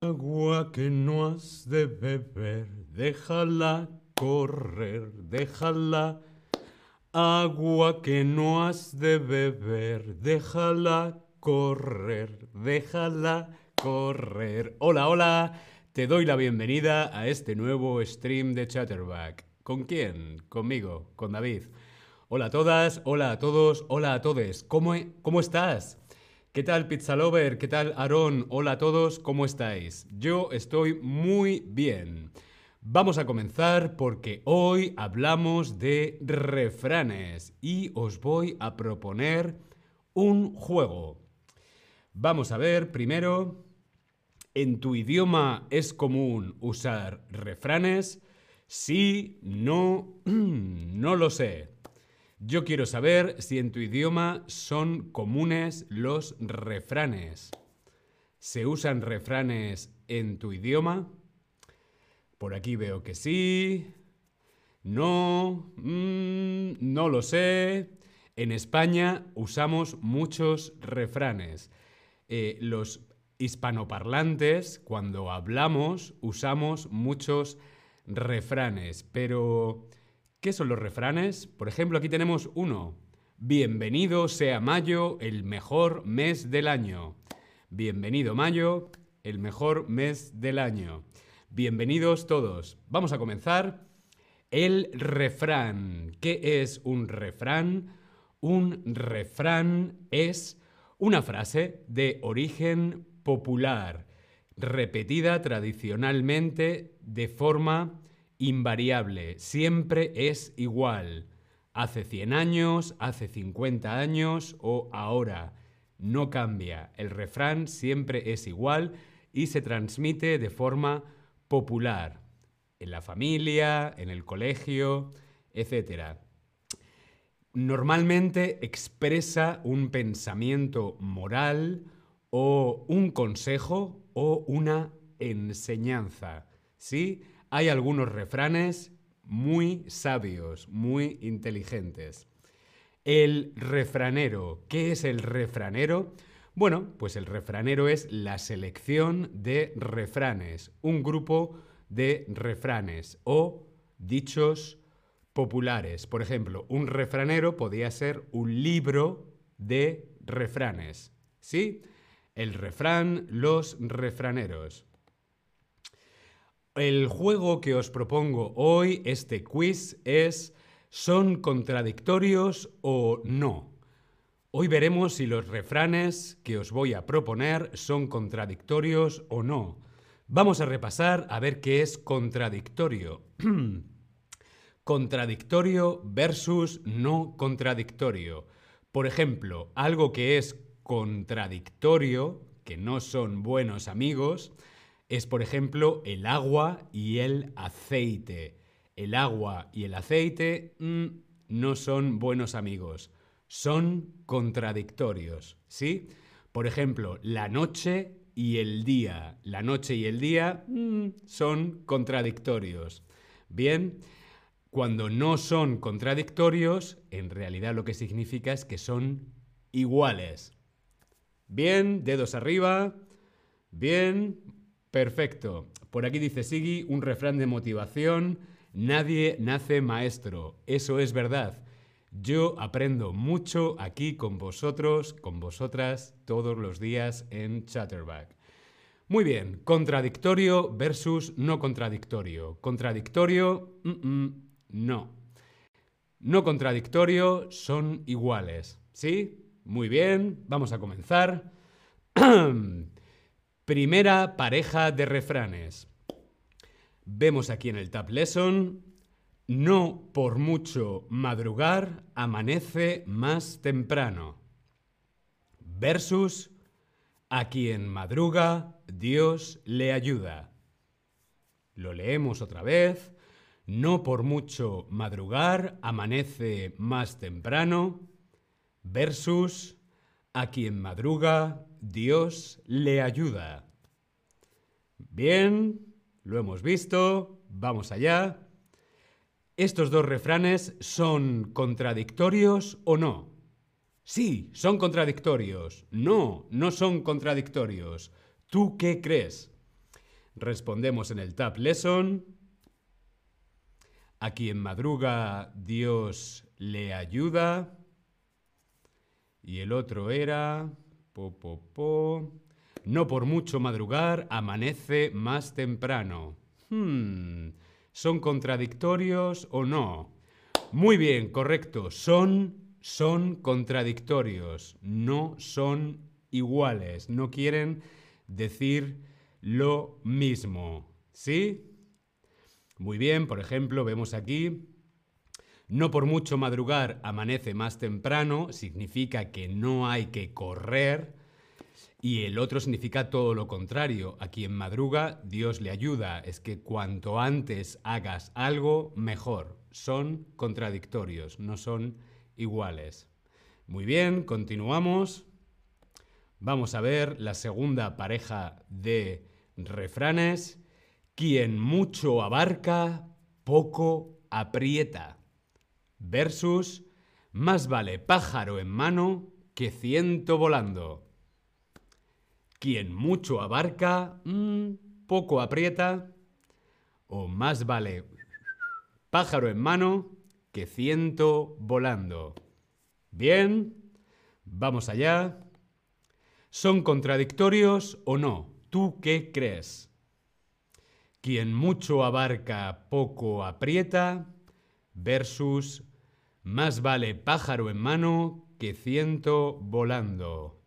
Agua que no has de beber, déjala correr, déjala. Agua que no has de beber, déjala correr, déjala correr. Hola, hola, te doy la bienvenida a este nuevo stream de Chatterback. ¿Con quién? Conmigo, con David. Hola a todas, hola a todos, hola a todos. ¿Cómo, cómo estás? ¿Qué tal Pizza Lover? ¿Qué tal Aaron? Hola a todos, ¿cómo estáis? Yo estoy muy bien. Vamos a comenzar porque hoy hablamos de refranes y os voy a proponer un juego. Vamos a ver primero, ¿en tu idioma es común usar refranes? Sí, no, no lo sé. Yo quiero saber si en tu idioma son comunes los refranes. ¿Se usan refranes en tu idioma? Por aquí veo que sí. No, mm, no lo sé. En España usamos muchos refranes. Eh, los hispanoparlantes, cuando hablamos, usamos muchos refranes, pero ¿Qué son los refranes? Por ejemplo, aquí tenemos uno. Bienvenido sea mayo, el mejor mes del año. Bienvenido mayo, el mejor mes del año. Bienvenidos todos. Vamos a comenzar. El refrán. ¿Qué es un refrán? Un refrán es una frase de origen popular, repetida tradicionalmente de forma invariable, siempre es igual. Hace 100 años, hace 50 años o ahora. No cambia. El refrán siempre es igual y se transmite de forma popular. En la familia, en el colegio, etc. Normalmente expresa un pensamiento moral o un consejo o una enseñanza. ¿Sí? Hay algunos refranes muy sabios, muy inteligentes. El refranero. ¿Qué es el refranero? Bueno, pues el refranero es la selección de refranes, un grupo de refranes o dichos populares. Por ejemplo, un refranero podría ser un libro de refranes. ¿Sí? El refrán, los refraneros. El juego que os propongo hoy, este quiz, es ¿son contradictorios o no? Hoy veremos si los refranes que os voy a proponer son contradictorios o no. Vamos a repasar a ver qué es contradictorio. contradictorio versus no contradictorio. Por ejemplo, algo que es contradictorio, que no son buenos amigos, es, por ejemplo, el agua y el aceite. El agua y el aceite mm, no son buenos amigos, son contradictorios, ¿sí? Por ejemplo, la noche y el día. La noche y el día mm, son contradictorios. Bien, cuando no son contradictorios, en realidad lo que significa es que son iguales. Bien, dedos arriba. Bien, Perfecto. Por aquí dice Sigi, un refrán de motivación. Nadie nace maestro. Eso es verdad. Yo aprendo mucho aquí con vosotros, con vosotras, todos los días en Chatterback. Muy bien, contradictorio versus no contradictorio. Contradictorio, no. No contradictorio son iguales. ¿Sí? Muy bien, vamos a comenzar. Primera pareja de refranes. Vemos aquí en el Tab Lesson, no por mucho madrugar amanece más temprano. Versus, a quien madruga, Dios le ayuda. Lo leemos otra vez. No por mucho madrugar amanece más temprano. Versus, a quien madruga, Dios le ayuda. Bien, lo hemos visto, vamos allá. ¿Estos dos refranes son contradictorios o no? Sí, son contradictorios. No, no son contradictorios. ¿Tú qué crees? Respondemos en el Tab Lesson. A quien madruga, Dios le ayuda. Y el otro era... Po. No por mucho madrugar, amanece más temprano. Hmm, ¿Son contradictorios o no? Muy bien, correcto. Son, son contradictorios. No son iguales. No quieren decir lo mismo. ¿Sí? Muy bien, por ejemplo, vemos aquí, no por mucho madrugar amanece más temprano, significa que no hay que correr, y el otro significa todo lo contrario, a quien madruga Dios le ayuda, es que cuanto antes hagas algo, mejor. Son contradictorios, no son iguales. Muy bien, continuamos. Vamos a ver la segunda pareja de refranes. Quien mucho abarca, poco aprieta. Versus, más vale pájaro en mano que ciento volando. Quien mucho abarca, mm, poco aprieta. O más vale pájaro en mano que ciento volando. Bien, vamos allá. ¿Son contradictorios o no? ¿Tú qué crees? Quien mucho abarca, poco aprieta, versus más vale pájaro en mano que ciento volando.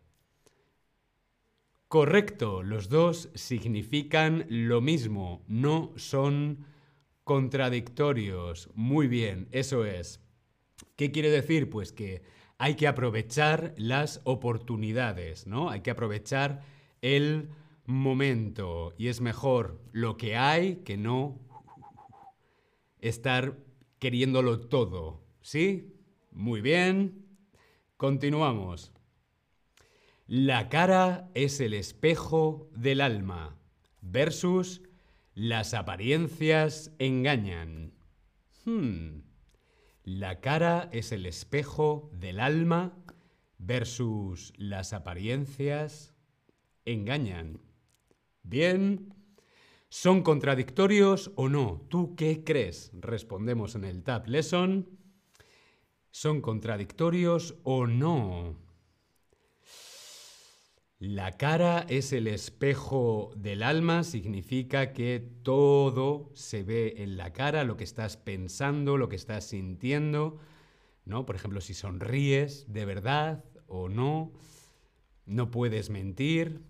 Correcto, los dos significan lo mismo, no son contradictorios. Muy bien, eso es. ¿Qué quiere decir? Pues que hay que aprovechar las oportunidades, ¿no? Hay que aprovechar el momento y es mejor lo que hay que no estar queriéndolo todo. ¿Sí? Muy bien. Continuamos. La cara es el espejo del alma versus las apariencias engañan. Hmm. La cara es el espejo del alma versus las apariencias engañan. Bien. ¿Son contradictorios o no? ¿Tú qué crees? Respondemos en el Tab Lesson. ¿Son contradictorios o no? La cara es el espejo del alma, significa que todo se ve en la cara, lo que estás pensando, lo que estás sintiendo, ¿no? Por ejemplo, si sonríes de verdad o no, no puedes mentir,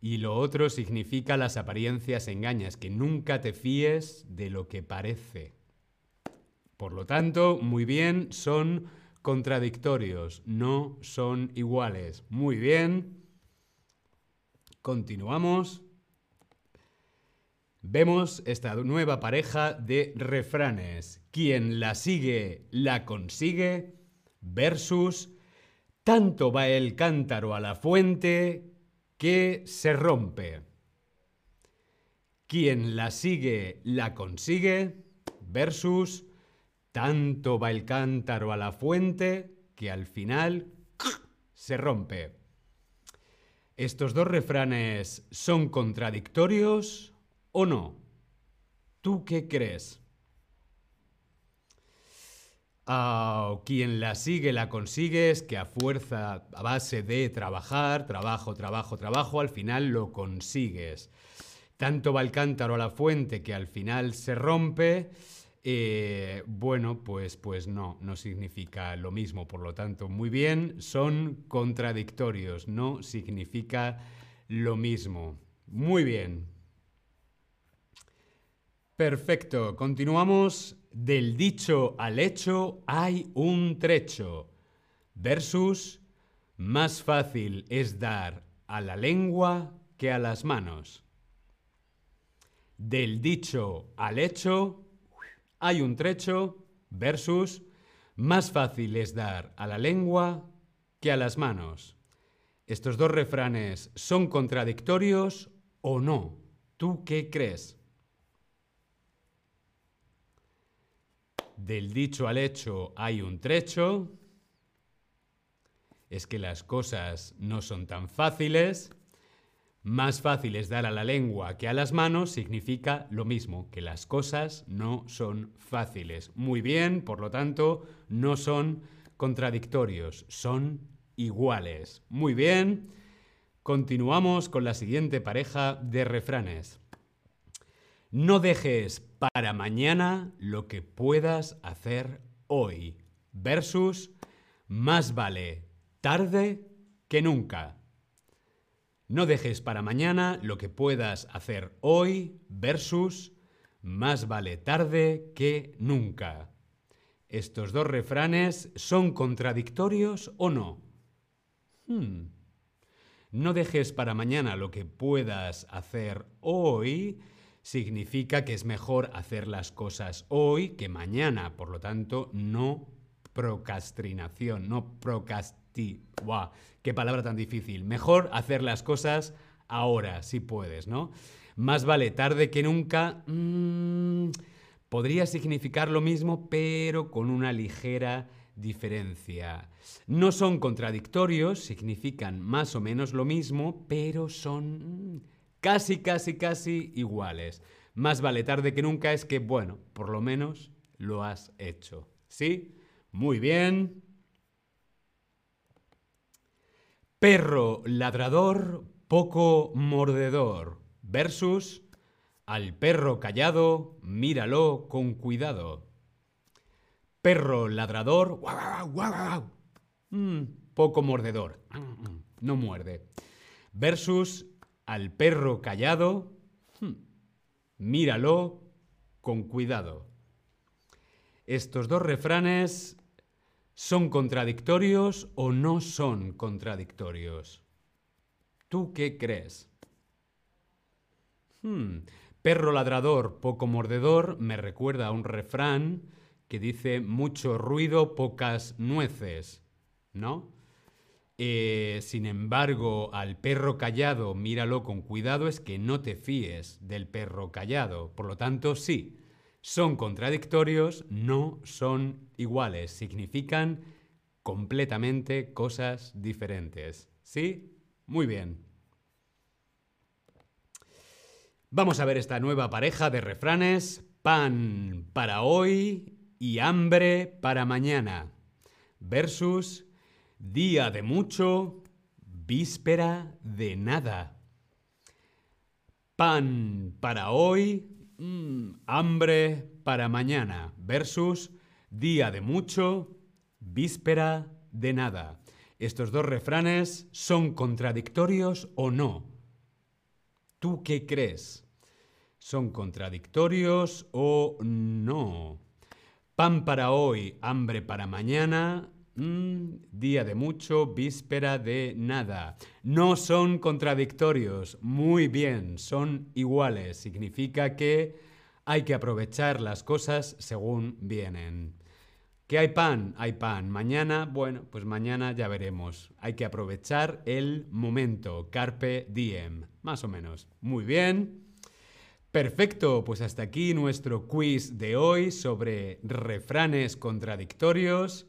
y lo otro significa las apariencias engañas, que nunca te fíes de lo que parece. Por lo tanto, muy bien, son contradictorios, no son iguales. Muy bien. Continuamos. Vemos esta nueva pareja de refranes. Quien la sigue, la consigue, versus tanto va el cántaro a la fuente que se rompe. Quien la sigue, la consigue, versus tanto va el cántaro a la fuente que al final se rompe. ¿Estos dos refranes son contradictorios o no? ¿Tú qué crees? Uh, quien la sigue, la consigue, es que a fuerza, a base de trabajar, trabajo, trabajo, trabajo, al final lo consigues. Tanto va el cántaro a la fuente que al final se rompe. Eh, bueno, pues, pues no, no significa lo mismo. Por lo tanto, muy bien, son contradictorios, no significa lo mismo. Muy bien. Perfecto, continuamos del dicho al hecho hay un trecho. Versus, más fácil es dar a la lengua que a las manos. Del dicho al hecho hay un trecho. Versus, más fácil es dar a la lengua que a las manos. ¿Estos dos refranes son contradictorios o no? ¿Tú qué crees? Del dicho al hecho hay un trecho. Es que las cosas no son tan fáciles. Más fácil es dar a la lengua que a las manos significa lo mismo, que las cosas no son fáciles. Muy bien, por lo tanto, no son contradictorios, son iguales. Muy bien, continuamos con la siguiente pareja de refranes. No dejes para mañana lo que puedas hacer hoy versus más vale tarde que nunca. No dejes para mañana lo que puedas hacer hoy versus más vale tarde que nunca. ¿Estos dos refranes son contradictorios o no? Hmm. No dejes para mañana lo que puedas hacer hoy significa que es mejor hacer las cosas hoy que mañana. Por lo tanto, no procrastinación, no procrasti... ¡Qué palabra tan difícil! Mejor hacer las cosas ahora, si puedes, ¿no? Más vale tarde que nunca. Mm, podría significar lo mismo, pero con una ligera diferencia. No son contradictorios, significan más o menos lo mismo, pero son casi, casi, casi iguales. Más vale tarde que nunca es que, bueno, por lo menos lo has hecho. ¿Sí? Muy bien. Perro ladrador, poco mordedor. Versus al perro callado, míralo con cuidado. Perro ladrador, mm, poco mordedor. No muerde. Versus al perro callado, hmm, míralo con cuidado. Estos dos refranes ¿Son contradictorios o no son contradictorios? ¿Tú qué crees? Hmm, perro ladrador, poco mordedor, me recuerda a un refrán que dice mucho ruido, pocas nueces, ¿no? Eh, sin embargo, al perro callado, míralo con cuidado, es que no te fíes del perro callado. Por lo tanto, sí, son contradictorios, no son iguales, significan completamente cosas diferentes. ¿Sí? Muy bien. Vamos a ver esta nueva pareja de refranes. Pan para hoy y hambre para mañana. Versus día de mucho, víspera de nada. Pan para hoy Mm, hambre para mañana versus día de mucho, víspera de nada. ¿Estos dos refranes son contradictorios o no? ¿Tú qué crees? ¿Son contradictorios o no? Pan para hoy, hambre para mañana, mm, día de mucho, víspera de nada. No son contradictorios, muy bien, son iguales. Significa que hay que aprovechar las cosas según vienen. ¿Que hay pan? Hay pan. Mañana, bueno, pues mañana ya veremos. Hay que aprovechar el momento. Carpe diem. Más o menos. Muy bien. Perfecto, pues hasta aquí nuestro quiz de hoy sobre refranes contradictorios.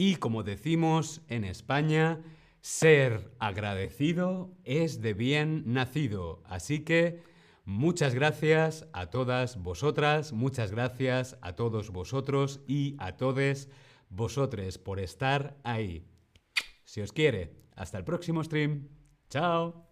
Y como decimos en España, ser agradecido es de bien nacido. Así que muchas gracias a todas vosotras, muchas gracias a todos vosotros y a todos vosotros por estar ahí. Si os quiere, hasta el próximo stream. Chao.